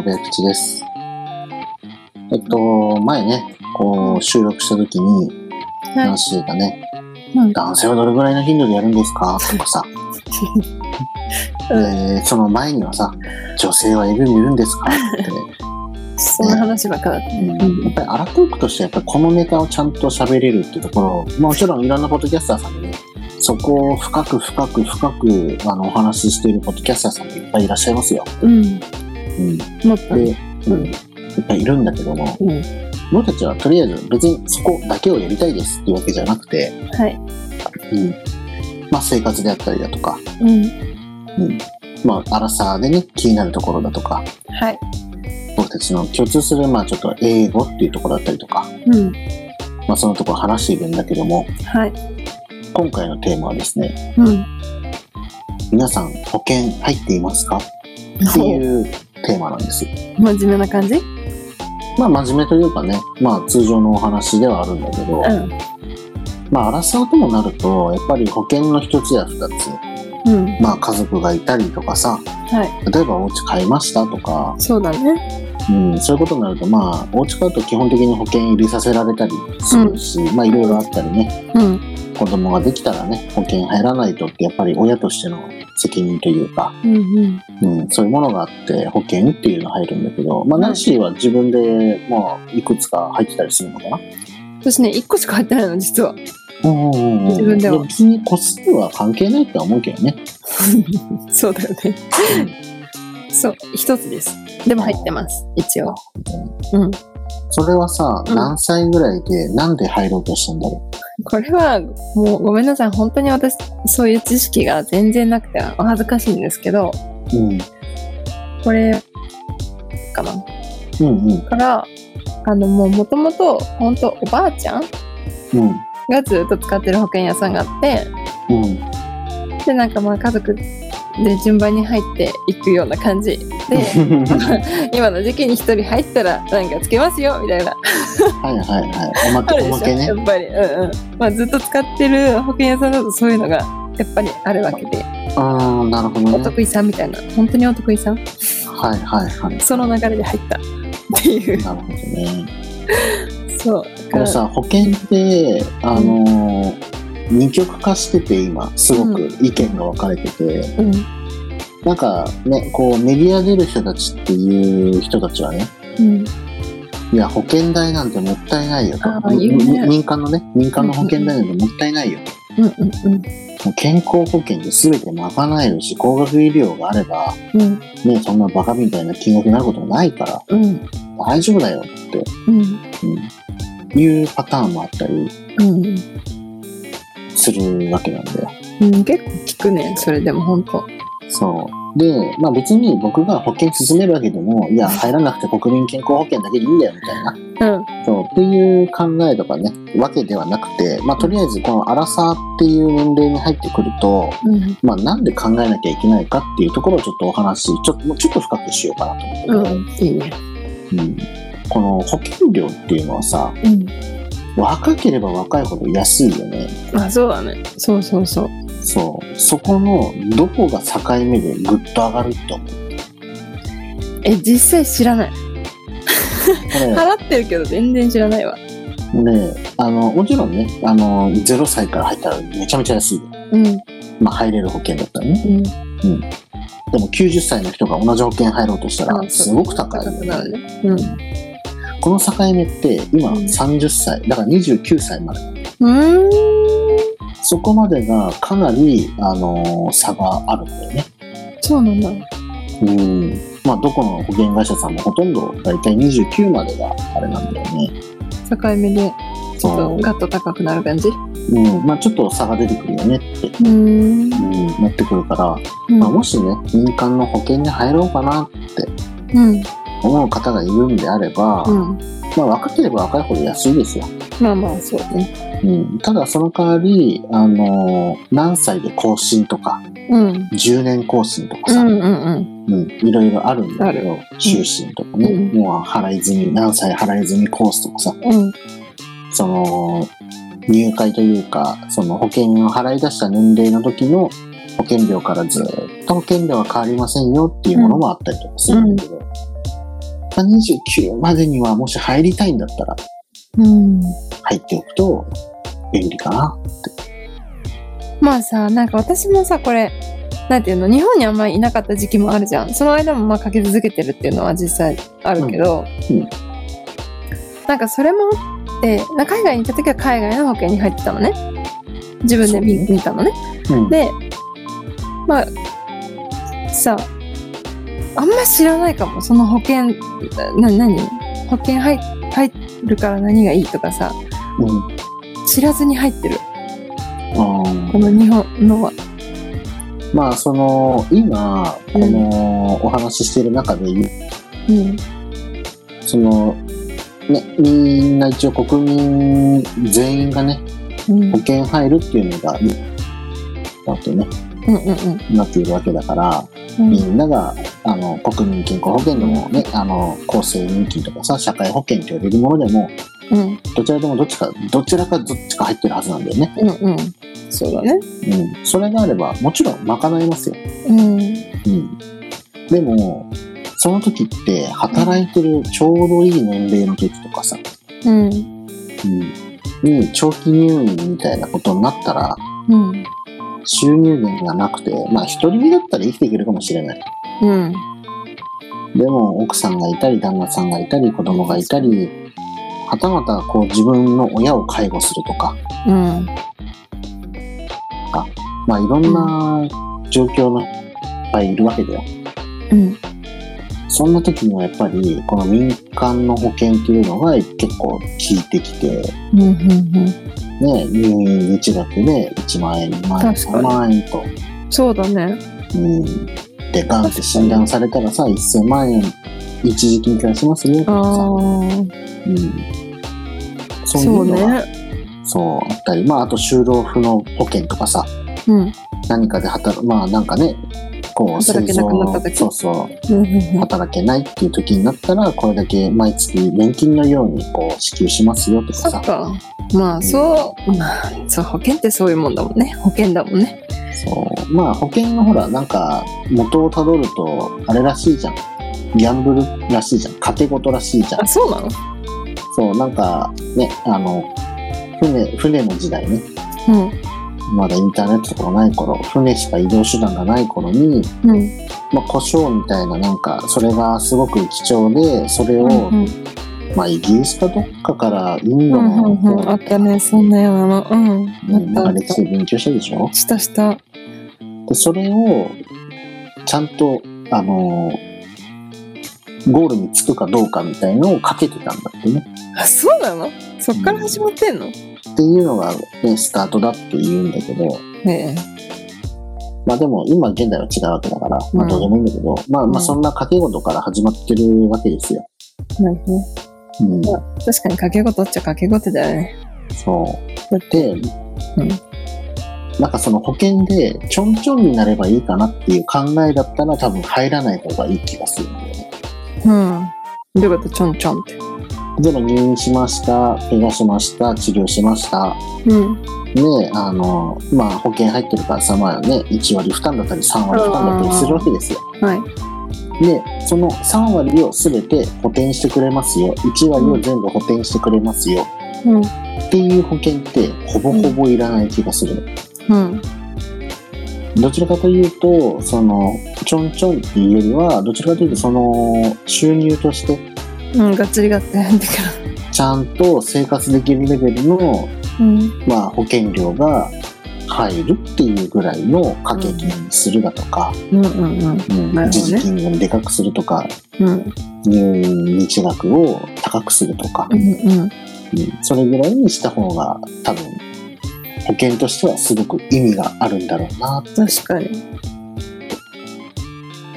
はい、どうも、ベイクチです。えっと、前ね、こう、収録した時に、はいナンシーがね、うん男性はどれぐらいの頻度でやるんですか？とかさ、で、その前にはさ、女性は AV 見るんですか？って、そんな話ばっかだったね。うんやっぱりアラトークとしてやっぱりこのネタをちゃんと喋れるっていうところ、もちろんいろんなポッドキャスターさんでね、そこを深く深く深くあのお話ししているポッドキャスターさんもいっぱいいらっしゃいますよ。うん。うん、もっとね。で、うん、いっぱいいるんだけども、うん。僕たちはとりあえず別にそこだけをやりたいですっていうわけじゃなくて、はい。うん、まあ生活であったりだとか、うん。まあアラサーでね、気になるところだとか、はい。僕たちの共通するまあちょっと英語っていうところだったりとか、うん。まあそのところ話しているんだけども、はい。今回のテーマはですね、うん。皆さん保険入っていますか？っていうテーマなんです。真面目な感じ？うまあ真面目というかね、まあ通常のお話ではあるんだけど、ん。まあアラサーともなると、やっぱり保険の一つや二つ、うん。まあ家族がいたりとかさ、はい。例えばお家買いましたとか、そうだね。うん、そういうことになると、まあお家買うと基本的に保険入れさせられたりするし、まあいろいろあったりね、うん。子供ができたらね、保険入らないとってやっぱり親としての責任というか、うん。うん。うん、そういうものがあって保険っていうの入るんだけど、まあうんナンシーは自分で、まあいくつか入ってたりするのかな？私ね、一個しか入ってないの、実は。うんうんうん自分では別に個数は関係ないとは思うけどね。そうだよね。そう、一つです。でも入ってます、一応。うん。それはさ、うん何歳ぐらいでなんで入ろうとしたんだろこれは、もうごめんなさい。本当に私、そういう知識が全然なくて、お恥ずかしいんですけど、う。うん。これ、かな？うんうん。から、あの、もう元々、本当おばあちゃんうん。がずっと使ってる保険屋さんがあって、うん。で、なんかまあ家族で順番に入っていくような感じで、今の時期に一人入ったらなんかつけますよみたいな。はいはいはい。おまけ、おまけねや。っぱり。うんうん。まあずっと使ってる保険屋さんだとそういうのがやっぱりあるわけで、ああ、なるほどね。お得意さんみたいな。本当にお得意さん？はいはいはい。その流れで入ったっていう。なるほどね。そう。このさ、保険って、あのー二極化してて今、すごく意見が分かれてて、うん。なんかね、こうメディア出る人たちっていう人たちはね、うん。いや、保険代なんてもったいないよと。ねみ民間のね、民間の保険代なんてもったいないよと。うんうんもう健康保険で全て賄えるし、高額医療があれば、うん。うん。ね、そんなバカみたいな金額になることもないから、うん。大丈夫だよって、うん。うん、いうパターンもあったりうん。するわけなんだよ。うん。結構聞くね。それでも本当。そう。で、まあ別に僕が保険進めるわけでも、いや、入らなくて国民健康保険だけでいいんだよみたいな、うん。そう、っていう考えとかね、わけではなくて、まあとりあえずこのアラサーっていう年齢に入ってくると、うん。まあなんで考えなきゃいけないかっていうところをちょっとお話し、ちょっと、もうちょっと深くしようかなと思って、うん。いいね。うんこの保険料っていうのはさ、うん。若ければ若いほど安いよね。あ、そうだね。そうそうそう。そう。そこのどこが境目でぐっと上がると思う？え、実際知らない。払ってるけど全然知らないわ。で、あの、もちろんね、あの、0歳から入ったらめちゃめちゃ安いよ。うん。まあ入れる保険だったらね。うん。でも90歳の人が同じ保険入ろうとしたらすごく高いよ高くな。ね。うん。この境目って今うん30歳、だから29歳まで。うーん。そこまでがかなり、あの差があるんだよね。そうなんだ。うん。まあどこの保険会社さんもほとんどだいたい29までがあれなんだよね。境目でちょっとガッと高くなる感じ？ううん。まあちょっと差が出てくるよねって。うん、なってくるから、うんまあ、もしね、民間の保険に入ろうかなってうん。思う方がいるんであれば、うん。まあ若ければ若いほど安いですよ。まあまあ、そうね。うん、ただその代わり、あの何歳で更新とか、うん。10年更新とかさ、うんうんうん。うん、いろいろあるんだけあど、終身とかね、うんもう払い済み、何歳払い済みコースとかさ、うん。その、入会というか、その保険を払い出した年齢の時の保険料からずっ保険料は変わりませんよっていうものもあったりとかするんだけど、まあ29までにはもし入りたいんだったらうん。入っておくと便利かな。まあさ、なんか私もさ、これ、なんていうの、日本にあんまりいなかった時期もあるじゃん。その間もまあかけ続けてるっていうのは実際あるけど、うんうんなんかそれもあって、な海外に行った時は海外の保険に入ってたのね。自分で見たのね。うん。で、まあ、さ、あんま知らないかも。その保険、な、何？保険入入るから何がいいとかさ、うん知らずに入ってる。うんこの日本のは。まあその今このお話ししている中で言ううん。そのねみんな一応国民全員がねうん。保険入るっていうのがだってねうんうんうん。なっているわけだからうんみんながあの国民健康保険でもねあの厚生年金とかさ社会保険と呼べるものでもうんどちらでもどっちかどちらかどっちか入ってるはずなんだよね。うんうん。そうだね。うん、それがあればもちろん賄えますよ。うん。うん、でもその時って働いてるちょうどいい年齢の時とかさ、うん。うん、に長期入院みたいなことになったらうん。収入源がなくてまあ独り身だったら生きていけるかもしれない。うん。でも奥さんがいたり旦那さんがいたり子供がいたりはたまたこう自分の親を介護するとかうん。まあいろんな状況のいっぱいいるわけだよ。うん。そんな時にはやっぱりこの民間の保険っていうのが結構効いてきて、うん。うん。ね、入院日額で1万円、2万円、3確かに万円と。そうだね。うん。で、ガンって診断されたらさ、1000万円一時金からしますよとああかさ。。うん。そういうそうのが、ね。そう、あったり、まあ、あと就労不能保険とかさ、うん。何かで働まあなんかね、こう、働けなくなった時そうそう。働けないっていう時になったら、これだけ毎月年金のようにこう支給しますよとかさ。か。まあ、そう、まあ、そう、保険ってそういうもんだもんね。保険だもんね。そう。まあ保険のほら、なんか元をたどると、あれらしいじゃん。ギャンブルらしいじゃん。賭け事らしいじゃんあ、。そうなの？そう、なんかね、あの、船、船の時代ね。うん。まだインターネットとかもない頃、船しか移動手段がない頃に、うん。まあ故障みたいななんか、それがすごく貴重で、それを、うん。まあイギリスかどっかからインうドの、ん。うん。あったね。そんなようなの。うん。うんなんか歴史勉強したでしょ？た。したした。で、それを、ちゃんと、あのゴールにつくかどうかみたいのをかけてたんだってね。あ、そうなの？そっから始まってんの？っていうのが、ね、スタートだって言うんだけど、ええ。まあでも今現代は違うわけだから、まあどうでもいいんだけど、まあまあそんな掛け事から始まってるわけですよ。なるほど。うん。まあ確かに掛け事っちゃ掛け事だよね。そう。だって、で、なんかその保険でちょんちょんになればいいかなっていう考えだったら多分入らない方がいい気がするんだよね。うん。どういうこと？ちょんちょんって。例えば入院しました、怪我しました、治療しました。うん。ね、あの、まあ保険入ってるからさ、まあね、1割負担だったり3割負担だったりするわけですよ。はい。で、その3割を全て補填してくれますよ。1割を全部補填してくれますよ。うん。っていう保険ってほぼほぼいらない気がする。うん。どちらかというと、その、ちょんちょんっていうよりは、どちらかというと、その、収入として、うん。がっつりがって入ってくちゃんと生活できるレベルの、る。うん。まあ、保険料が入るっていうぐらいの掛け金にするだとか、うんうんうん。うんなるほどね一時金をでかくするとか、うん。入院日額を高くするとか、うんうん。うんそれぐらいにした方が多分保険としてはすごく意味があるんだろうな確かに。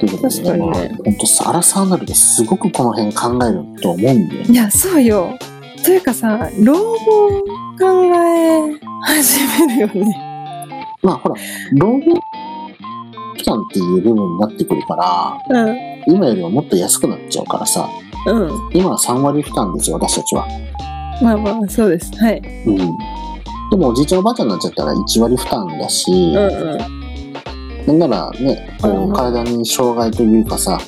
ということで、ねまあ、本当さアラサーになるですごくこの辺考えると思うんだよね。いや、そうよ。というかさ、老後を考え始めるよね。まあほら、老後負担っていう部分になってくるから、うん。今よりももっと安くなっちゃうからさ、うん。今は3割負担ですよ、私たちは。まあまあ、そうです。はい。うん。でもおじいちゃんおばあちゃんになっちゃったら1割負担だし、うんうん。なんならね、こう体に障害というかさ、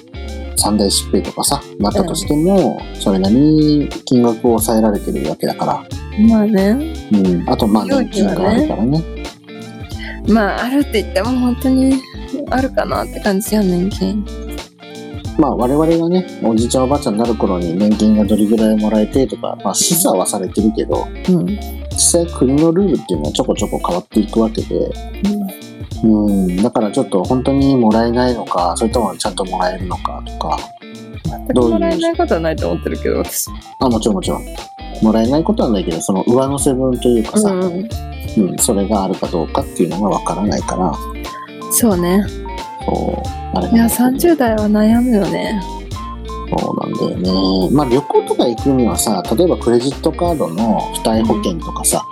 三大疾病とかさ、なったとしても、それなりに金額を抑えられてるわけだから。まあね。うん。あと、まあ、年金があるからね。まあ、あるって言っても本当にあるかなって感じやん、年金。まあ、我々がね、おじいちゃんおばあちゃんになる頃に年金がどれぐらいもらえてとか、まあ、示唆はされてるけど、うん。実際国のルールっていうのはちょこちょこ変わっていくわけで、うん。だからちょっと本当にもらえないのか、それともちゃんともらえるのかとか、全くもらえないことはないと思ってるけど、私。あ、もちろんもちろん。もらえないことはないけど、その上乗せ分というかさ、うん。うん、それがあるかどうかっていうのがわからないから、そうね。そう、あれいや、30代は悩むよね。そうなんだよね。まあ旅行とか行くにはさ、例えばクレジットカードの付帯保険とかさ、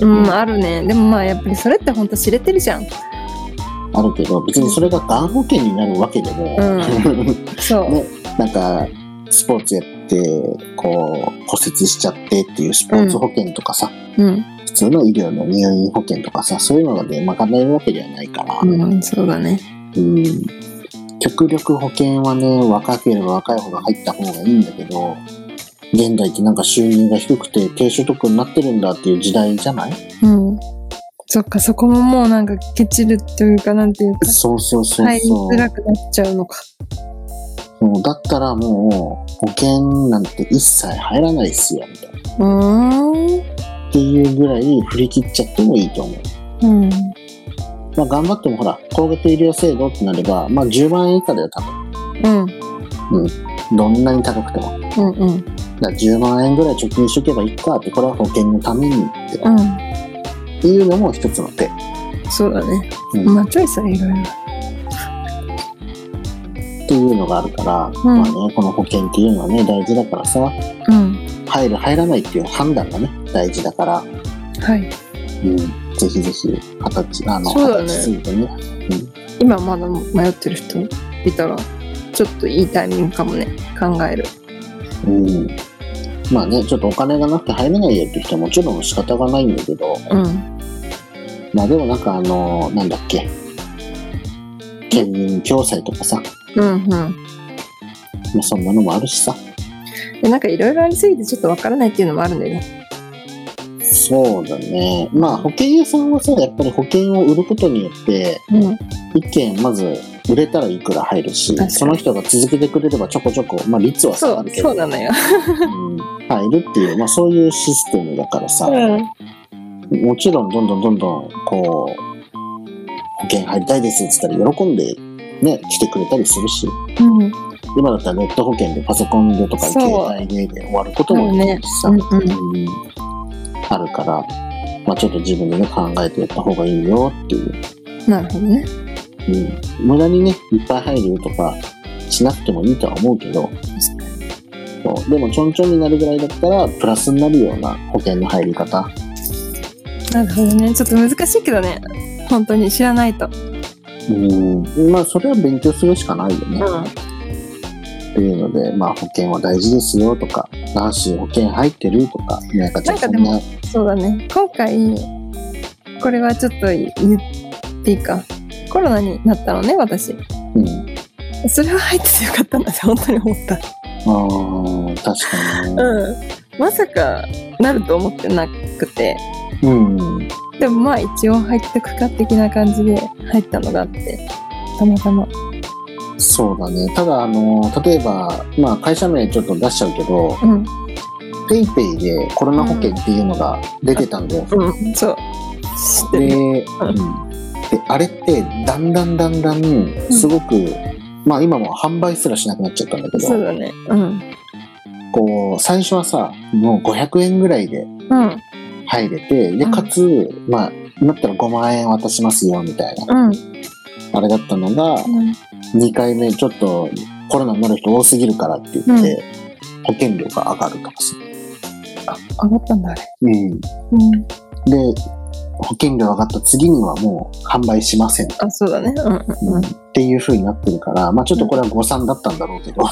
うん。うん、あるね。でもまあ、やっぱりそれって本当知れてるじゃん。あるけど、別にそれががん保険になるわけでも、そう。ね、なんか、スポーツやって、こう、骨折しちゃってっていうスポーツ保険とかさ、うん。普通の医療の入院保険とかさ、そういうので賄えるわけではないから、うん、そうだね。うん極力保険はね、若ければ若いほど入った方がいいんだけど、現代ってなんか収入が低くて低所得になってるんだっていう時代じゃない？うん。そっか、そこももうなんかケチるというか、なんていうか、そうそうそう入りそう。づらくなっちゃうのか。もうだったらもう保険なんて一切入らないっすよ、みたいな。うーん。っていうぐらい振り切っちゃってもいいと思う。うん。まあ頑張ってもほら、高額医療制度ってなれば、まあ10万円以下だよ、多分。うん。どんなに高くても。うん。うん。だから10万円ぐらい貯金しとけばいいかって、これは保険のためにってうん。いうのも一つの手。そうだね。うんまあ、チョイスはいろいろ。っていうのがあるから、うんまあね、この保険っていうのはね、大事だからさ、うん。入る、入らないっていう判断がね、大事だから、はい。うん、ぜひぜひ、二十歳、あの、そうだね二十歳過ぎてね、今まだ迷ってる人いたら、ちょっといいタイミングかもね。考える。うん。まあね、ちょっとお金がなくて入れないよって人はもちろん仕方がないんだけど、うん。まあでもなんかあの、なんだっけ、県民共済とかさ、うんうん。まあそんなのもあるしさ、でなんかいろいろありすぎてちょっとわからないっていうのもあるんだよね。そうだね。まあ保険屋さんはさ、やっぱり保険を売ることによって、うん。一件まず売れたらいくら入るしその人が続けてくれればちょこちょこ、まあ率は下がる、けど、そうなのよ。うん入るっていう、まあそういうシステムだからさ、もちろんどんどんどんどん、こう、保険入りたいですって言ったら喜んで、ね、来てくれたりするし、うん。今だったらネット保険でパソコンでとか携帯でで終わることもできるしさ、うんうんうんあるから、まあちょっと自分でね、考えてやった方がいいよっていう。なるほどね。うん、無駄にね、いっぱい入るとかしなくてもいいとは思うけど、そうでもちょんちょんになるぐらいだったら、プラスになるような保険の入り方。なるほどね。ちょっと難しいけどね。本当に知らないと。うん、まあそれは勉強するしかないよね。っていうので、まあ保険は大事ですよとか、男子保険入ってるとか、なんかちょっとそんな、そうだね。今回、これはちょっと言っていいか。コロナになったのね、私。うん。それは入っててよかったんだって本当に思った。ああ、確かにね。うん。まさかなると思ってなくて。うん。でもまあ一応入ってくか的な感じで入ったのがあって。たまたま。そうだね。ただ、あの、例えば、まあ会社名ちょっと出しちゃうけど、うん。ペイペイでコロナ保険っていうのが出てたんだよ。うん。そう。で、る。うん、であれってだんだんだんだんすごく、まあ今も販売すらしなくなっちゃったんだけど、そうだね。うん。こう最初はさもう500円ぐらいでうん。入れてでうんかつ、まあなったら5万円渡しますよみたいなうん。あれだったのが2回目ちょっとコロナになる人多すぎるからって言って、保険料が上がるとかさ、あ、上がったんだ、あれ。うん、うん。で保険料上がった次にはもう販売しませんあ、そうだね。うんうんうん。っていう風になってるから、まあちょっとこれは誤算だったんだろうけど、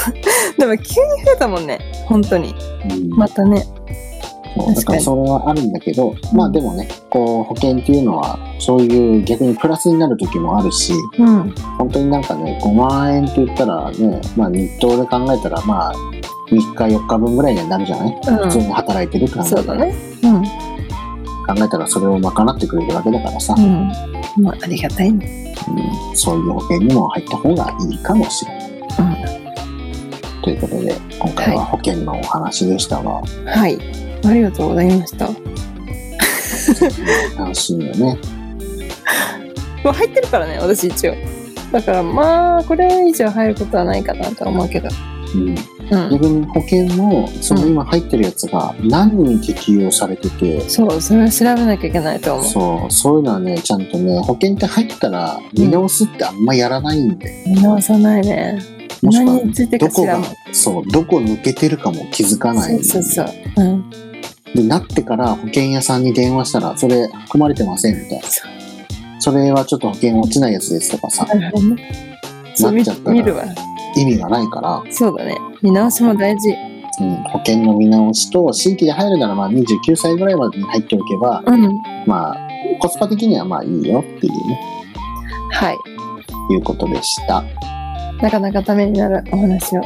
でも急に増えたもんね。本当に。うんまたね。だからそれはあるんだけど、まあでもね、こう保険っていうのはそういう逆にプラスになる時もあるし、うん。本当になんかね、5万円って言ったらね、まあ日当で考えたらまあ3日4日分ぐらいにはなるじゃない、普通に働いてるって考えたら、ね。うん。考えたらそれを賄ってくれるわけだからさ、うん。まあ、ありがたいね。うんそういう保険にも入った方がいいかもしれない。うん。ということで、今回は保険のお話でしたが、はい。ありがとうございました。楽しみよね。まあ、入ってるからね、私一応。だからまあ、これ以上入ることはないかなとは思うけど。うん、うん。逆に保険も、その今入ってるやつが何に適用されてて、そう、それは調べなきゃいけないと思う。そう、そういうのはね、ちゃんとね、保険って入ったら見直すってあんまやらないんで、見直さないね。何についてどこがか知そう、どこ抜けてるかも気づかない。そうそうそう。うん。で、なってから保険屋さんに電話したら、それ含まれてませんみたいな。そそれはちょっと保険落ちないやつですとかさ、なっちゃったら見るわ。意味がないから、そうだね。見直しも大事。うん、保険の見直しと、新規で入るならまあ29歳ぐらいまでに入っておけば、うん。まあ、コスパ的にはまあいいよっていうね、はい。いうことでした。なかなかためになるお話を。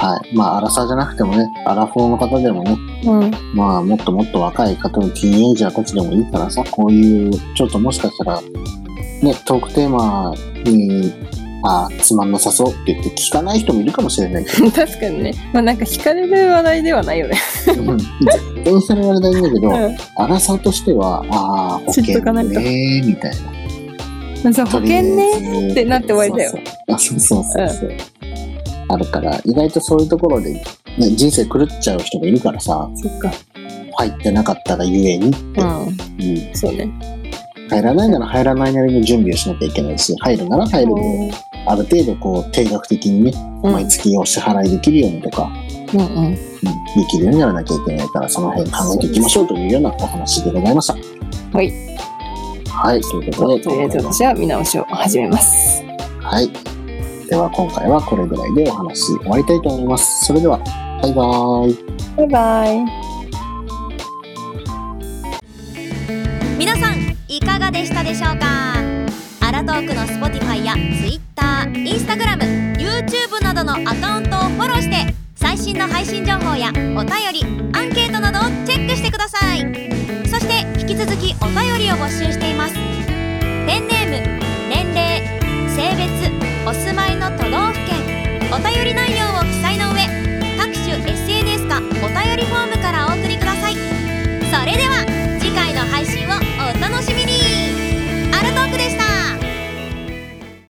はい。まあ、アラサーじゃなくてもね、アラフォーの方でもね、うん。まあ、もっともっと若い方のティーンエイジャーたちでもいいからさ、こういう、ちょっともしかしたら、ね、トークテーマに、あ、つまんなさそうって言って聞かない人もいるかもしれないけど、確かにね。まあなんか惹かれる話題ではないよね。うん絶対にそれはあれだいいんだけど、うん。アラサーとしては、ああ、保険ねみたいな。まあそう保険ね。ねってなって終わりだよあ、そうそうそうそう。あるから、意外とそういうところで、ね、人生狂っちゃう人もいるからさ、そっか。入ってなかったがゆえにって、うん。うんそうね。入らないなら入らないなりの準備をしなきゃいけないし、入るなら入るで、ある程度こう定額的にね、うん毎月お支払いできるようにとか、うんうん。うん、できるようにならなきゃいけないから、その辺考えていきましょうというようなお話でございました。はい。はい、ということで、とりあえず私は見直しを始めます。はい。では今回はこれぐらいでお話終わりたいと思います。それでは、バイバーイ。バイバイ。皆さんいかがでしたでしょうか？アラトークの Spotify や Twitter、Instagram、YouTube などのアカウントをフォローして最新の配信情報やお便り、アンケートなどをチェックしてくださいそして引き続きお便りを募集していますお便り内容を記載の上各種 SNS かお便りフォーム